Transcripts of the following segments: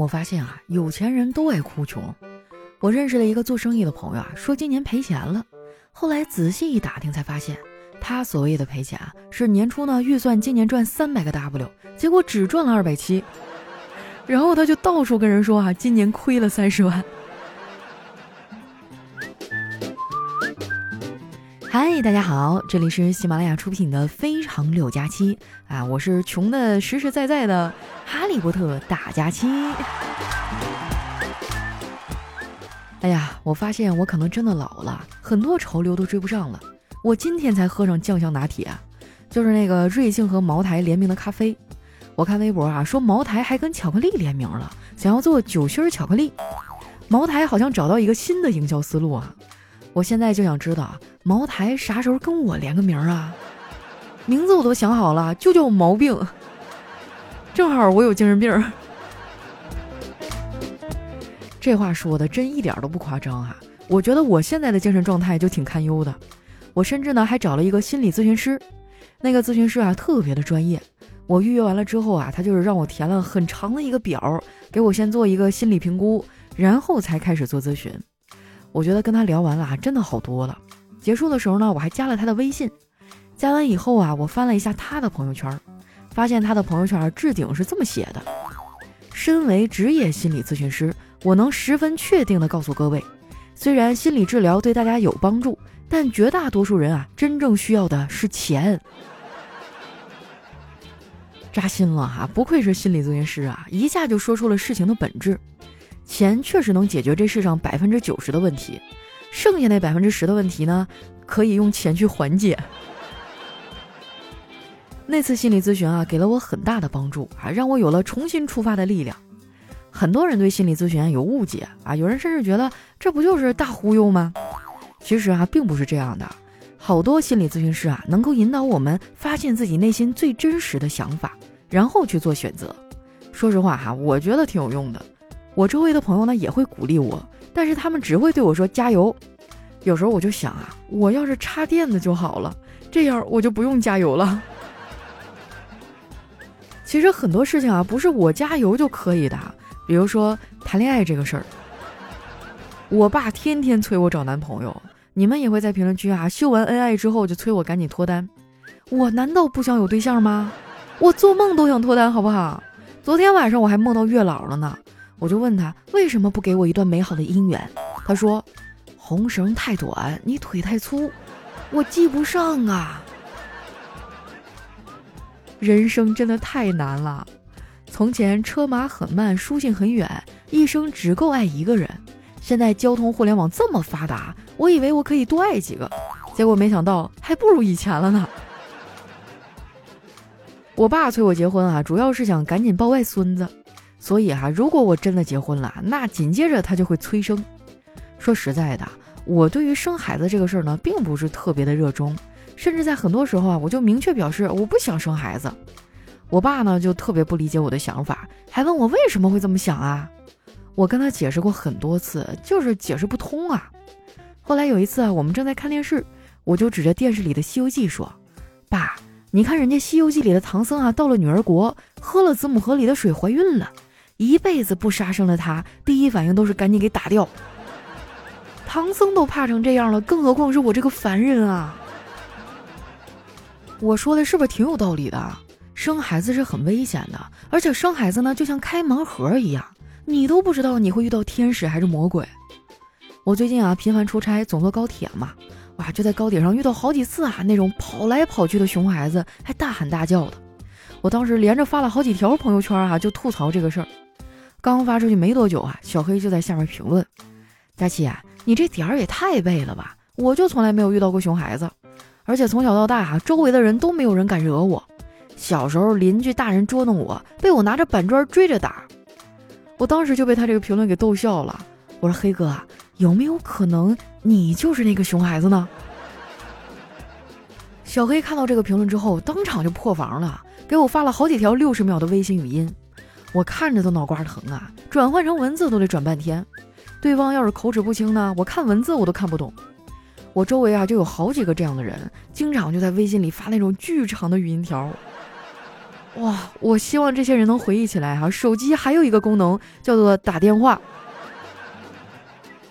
我发现啊，有钱人都爱哭穷。我认识了一个做生意的朋友啊，说今年赔钱了。后来仔细一打听，才发现他所谓的赔钱啊，是年初呢预算今年赚三百个 W，结果只赚了二百七。然后他就到处跟人说啊，今年亏了三十万。大家好，这里是喜马拉雅出品的《非常六加七》啊，我是穷的实实在在的哈利波特大假期。哎呀，我发现我可能真的老了，很多潮流都追不上了。我今天才喝上酱香拿铁，就是那个瑞幸和茅台联名的咖啡。我看微博啊，说茅台还跟巧克力联名了，想要做酒心巧克力。茅台好像找到一个新的营销思路啊！我现在就想知道啊，茅台啥时候跟我连个名啊？名字我都想好了，就叫毛病。正好我有精神病。这话说的真一点都不夸张啊！我觉得我现在的精神状态就挺堪忧的。我甚至呢还找了一个心理咨询师，那个咨询师啊特别的专业。我预约完了之后啊，他就是让我填了很长的一个表，给我先做一个心理评估，然后才开始做咨询。我觉得跟他聊完了啊，真的好多了。结束的时候呢，我还加了他的微信。加完以后啊，我翻了一下他的朋友圈，发现他的朋友圈置顶是这么写的：身为职业心理咨询师。我能十分确定的告诉各位，虽然心理治疗对大家有帮助，但绝大多数人啊，真正需要的是钱。扎心了哈！不愧是心理咨询师啊，一下就说出了事情的本质。钱确实能解决这世上百分之九十的问题，剩下那百分之十的问题呢，可以用钱去缓解。那次心理咨询啊，给了我很大的帮助啊，让我有了重新出发的力量。很多人对心理咨询有误解啊，有人甚至觉得这不就是大忽悠吗？其实啊，并不是这样的。好多心理咨询师啊，能够引导我们发现自己内心最真实的想法，然后去做选择。说实话哈，我觉得挺有用的。我周围的朋友呢，也会鼓励我，但是他们只会对我说加油。有时候我就想啊，我要是插电的就好了，这样我就不用加油了。其实很多事情啊，不是我加油就可以的。比如说谈恋爱这个事儿，我爸天天催我找男朋友，你们也会在评论区啊秀完恩爱之后就催我赶紧脱单，我难道不想有对象吗？我做梦都想脱单，好不好？昨天晚上我还梦到月老了呢，我就问他为什么不给我一段美好的姻缘，他说红绳太短，你腿太粗，我系不上啊。人生真的太难了。从前车马很慢，书信很远，一生只够爱一个人。现在交通互联网这么发达，我以为我可以多爱几个，结果没想到还不如以前了呢。我爸催我结婚啊，主要是想赶紧抱外孙子，所以哈，如果我真的结婚了，那紧接着他就会催生。说实在的，我对于生孩子这个事儿呢，并不是特别的热衷，甚至在很多时候啊，我就明确表示我不想生孩子。我爸呢就特别不理解我的想法，还问我为什么会这么想啊？我跟他解释过很多次，就是解释不通啊。后来有一次啊，我们正在看电视，我就指着电视里的《西游记》说：“爸，你看人家《西游记》里的唐僧啊，到了女儿国，喝了子母河里的水，怀孕了，一辈子不杀生的他，第一反应都是赶紧给打掉。唐僧都怕成这样了，更何况是我这个凡人啊？我说的是不是挺有道理的？”生孩子是很危险的，而且生孩子呢，就像开盲盒一样，你都不知道你会遇到天使还是魔鬼。我最近啊频繁出差，总坐高铁嘛，哇，就在高铁上遇到好几次啊那种跑来跑去的熊孩子，还大喊大叫的。我当时连着发了好几条朋友圈啊，就吐槽这个事儿。刚发出去没多久啊，小黑就在下面评论：“佳琪啊，你这点儿也太背了吧！我就从来没有遇到过熊孩子，而且从小到大啊，周围的人都没有人敢惹我。”小时候邻居大人捉弄我，被我拿着板砖追着打，我当时就被他这个评论给逗笑了。我说：“黑哥，有没有可能你就是那个熊孩子呢？”小黑看到这个评论之后，当场就破防了，给我发了好几条六十秒的微信语音，我看着都脑瓜疼啊，转换成文字都得转半天。对方要是口齿不清呢，我看文字我都看不懂。我周围啊就有好几个这样的人，经常就在微信里发那种巨长的语音条。哇，我希望这些人能回忆起来哈，手机还有一个功能叫做打电话。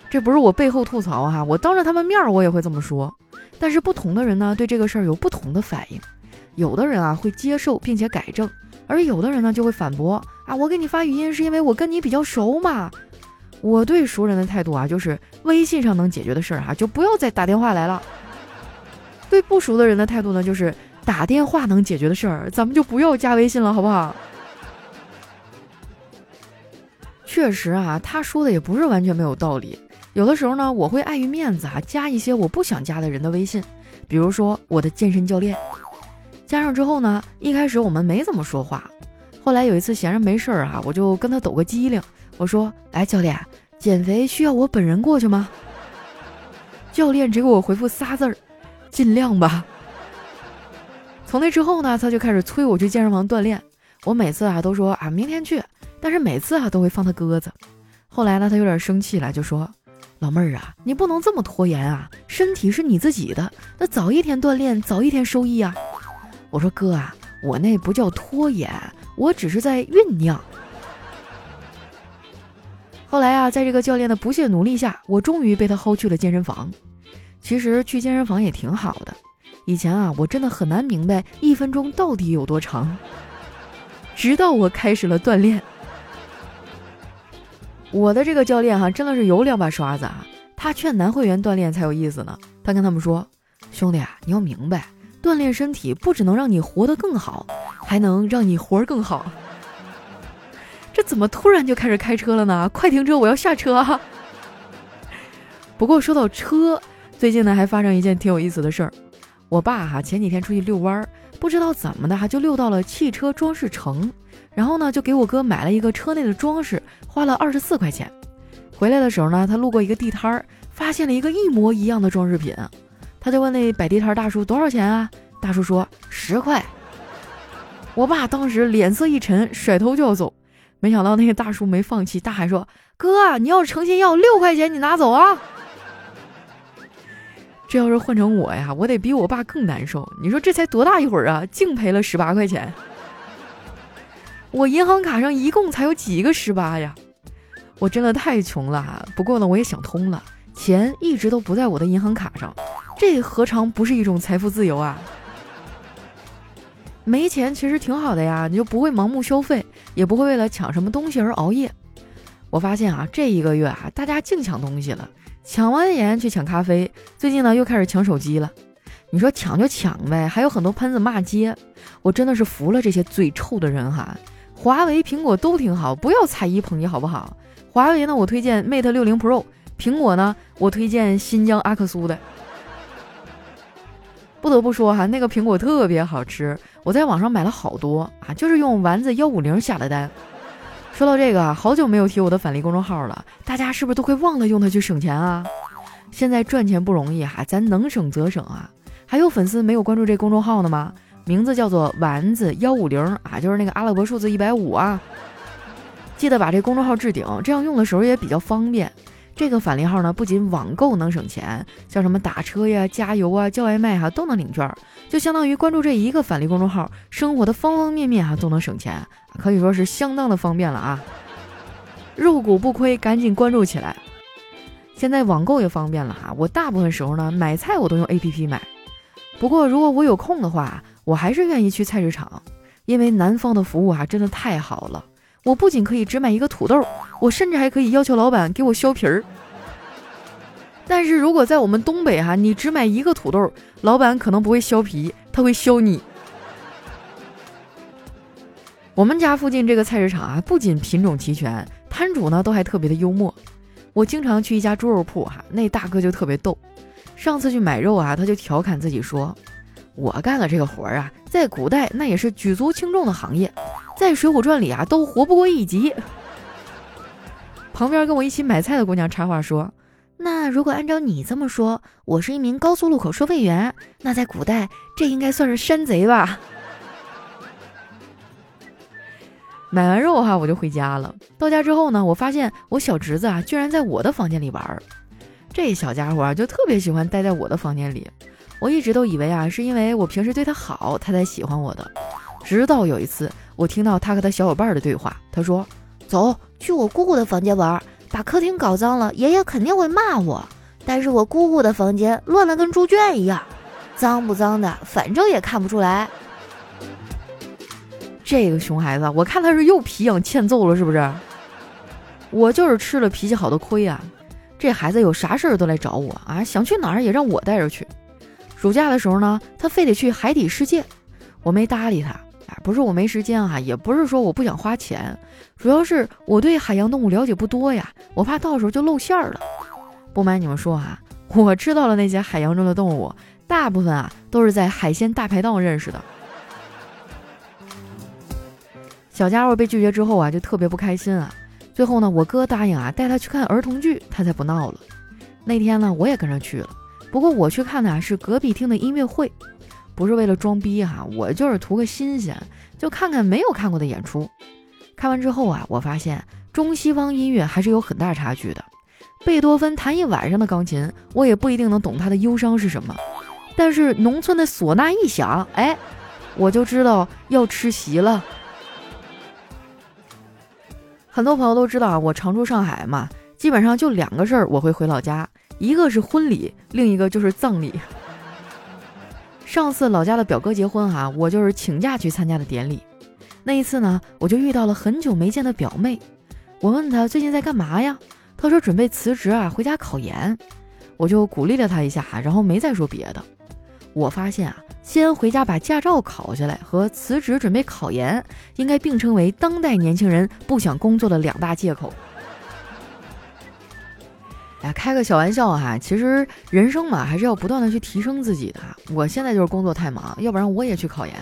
这不是我背后吐槽哈，我当着他们面我也会这么说。但是不同的人呢，对这个事儿有不同的反应。有的人啊会接受并且改正，而有的人呢就会反驳啊，我给你发语音是因为我跟你比较熟嘛。我对熟人的态度啊，就是微信上能解决的事儿哈，就不要再打电话来了。对不熟的人的态度呢，就是打电话能解决的事儿，咱们就不要加微信了，好不好？确实啊，他说的也不是完全没有道理。有的时候呢，我会碍于面子啊，加一些我不想加的人的微信，比如说我的健身教练。加上之后呢，一开始我们没怎么说话，后来有一次闲着没事儿啊，我就跟他抖个机灵。我说：“哎，教练，减肥需要我本人过去吗？”教练只给我回复仨字儿：“尽量吧。”从那之后呢，他就开始催我去健身房锻炼。我每次啊都说啊明天去，但是每次啊都会放他鸽子。后来呢，他有点生气了，就说：“老妹儿啊，你不能这么拖延啊，身体是你自己的，那早一天锻炼，早一天收益啊。”我说：“哥啊，我那不叫拖延，我只是在酝酿。”后来啊，在这个教练的不懈努力下，我终于被他薅去了健身房。其实去健身房也挺好的。以前啊，我真的很难明白一分钟到底有多长。直到我开始了锻炼，我的这个教练哈，真的是有两把刷子啊。他劝男会员锻炼才有意思呢。他跟他们说：“兄弟啊，你要明白，锻炼身体不只能让你活得更好，还能让你活儿更好。”这怎么突然就开始开车了呢？快停车，我要下车啊！不过说到车，最近呢还发生一件挺有意思的事儿。我爸哈前几天出去遛弯儿，不知道怎么的哈就遛到了汽车装饰城，然后呢就给我哥买了一个车内的装饰，花了二十四块钱。回来的时候呢，他路过一个地摊儿，发现了一个一模一样的装饰品，他就问那摆地摊大叔多少钱啊？大叔说十块。我爸当时脸色一沉，甩头就要走。没想到那个大叔没放弃，大喊说：“哥，你要是诚心要六块钱，你拿走啊！”这要是换成我呀，我得比我爸更难受。你说这才多大一会儿啊，净赔了十八块钱。我银行卡上一共才有几个十八呀？我真的太穷了。不过呢，我也想通了，钱一直都不在我的银行卡上，这何尝不是一种财富自由啊？没钱其实挺好的呀，你就不会盲目消费，也不会为了抢什么东西而熬夜。我发现啊，这一个月啊，大家净抢东西了，抢完盐去抢咖啡，最近呢又开始抢手机了。你说抢就抢呗，还有很多喷子骂街，我真的是服了这些嘴臭的人哈。华为、苹果都挺好，不要踩一捧一好不好？华为呢，我推荐 Mate 六零 Pro；苹果呢，我推荐新疆阿克苏的。不得不说哈，那个苹果特别好吃。我在网上买了好多啊，就是用丸子幺五零下的单。说到这个啊，好久没有提我的返利公众号了，大家是不是都会忘了用它去省钱啊？现在赚钱不容易哈，咱能省则省啊。还有粉丝没有关注这公众号的吗？名字叫做丸子幺五零啊，就是那个阿拉伯数字一百五啊。记得把这公众号置顶，这样用的时候也比较方便。这个返利号呢，不仅网购能省钱，像什么打车呀、加油啊、叫外卖哈，都能领券，就相当于关注这一个返利公众号，生活的方方面面哈都能省钱，可以说是相当的方便了啊！入股不亏，赶紧关注起来。现在网购也方便了哈，我大部分时候呢买菜我都用 APP 买，不过如果我有空的话，我还是愿意去菜市场，因为南方的服务啊真的太好了。我不仅可以只买一个土豆，我甚至还可以要求老板给我削皮儿。但是如果在我们东北哈，你只买一个土豆，老板可能不会削皮，他会削你。我们家附近这个菜市场啊，不仅品种齐全，摊主呢都还特别的幽默。我经常去一家猪肉铺哈，那大哥就特别逗。上次去买肉啊，他就调侃自己说：“我干了这个活儿啊，在古代那也是举足轻重的行业。”在《水浒传》里啊，都活不过一集。旁边跟我一起买菜的姑娘插话说：“那如果按照你这么说，我是一名高速路口收费员，那在古代这应该算是山贼吧？”买完肉哈，我就回家了。到家之后呢，我发现我小侄子啊，居然在我的房间里玩。这小家伙啊，就特别喜欢待在我的房间里。我一直都以为啊，是因为我平时对他好，他才喜欢我的。直到有一次，我听到他和他小伙伴的对话，他说：“走去我姑姑的房间玩，把客厅搞脏了，爷爷肯定会骂我。但是我姑姑的房间乱得跟猪圈一样，脏不脏的，反正也看不出来。”这个熊孩子，我看他是又皮痒欠揍了，是不是？我就是吃了脾气好的亏啊！这孩子有啥事儿都来找我啊，想去哪儿也让我带着去。暑假的时候呢，他非得去海底世界，我没搭理他。不是我没时间啊，也不是说我不想花钱，主要是我对海洋动物了解不多呀，我怕到时候就露馅儿了。不瞒你们说啊，我知道了那些海洋中的动物，大部分啊都是在海鲜大排档认识的。小家伙被拒绝之后啊，就特别不开心啊。最后呢，我哥答应啊带他去看儿童剧，他才不闹了。那天呢，我也跟着去了。不过我去看的啊是隔壁厅的音乐会，不是为了装逼哈，我就是图个新鲜，就看看没有看过的演出。看完之后啊，我发现中西方音乐还是有很大差距的。贝多芬弹一晚上的钢琴，我也不一定能懂他的忧伤是什么。但是农村的唢呐一响，哎，我就知道要吃席了。很多朋友都知道啊，我常住上海嘛，基本上就两个事儿我会回老家。一个是婚礼，另一个就是葬礼。上次老家的表哥结婚哈，我就是请假去参加的典礼。那一次呢，我就遇到了很久没见的表妹。我问她最近在干嘛呀？她说准备辞职啊，回家考研。我就鼓励了她一下，然后没再说别的。我发现啊，先回家把驾照考下来和辞职准备考研，应该并称为当代年轻人不想工作的两大借口。哎，开个小玩笑哈，其实人生嘛，还是要不断的去提升自己的。我现在就是工作太忙，要不然我也去考研。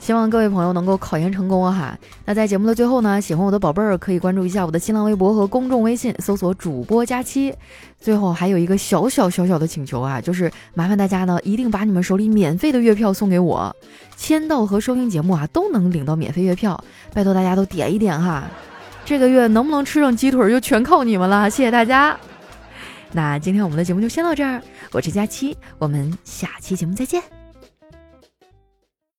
希望各位朋友能够考研成功哈。那在节目的最后呢，喜欢我的宝贝儿可以关注一下我的新浪微博和公众微信，搜索主播佳期。最后还有一个小小小小的请求啊，就是麻烦大家呢，一定把你们手里免费的月票送给我，签到和收听节目啊，都能领到免费月票，拜托大家都点一点哈。这个月能不能吃上鸡腿就全靠你们了，谢谢大家。那今天我们的节目就先到这儿，我是佳期，我们下期节目再见。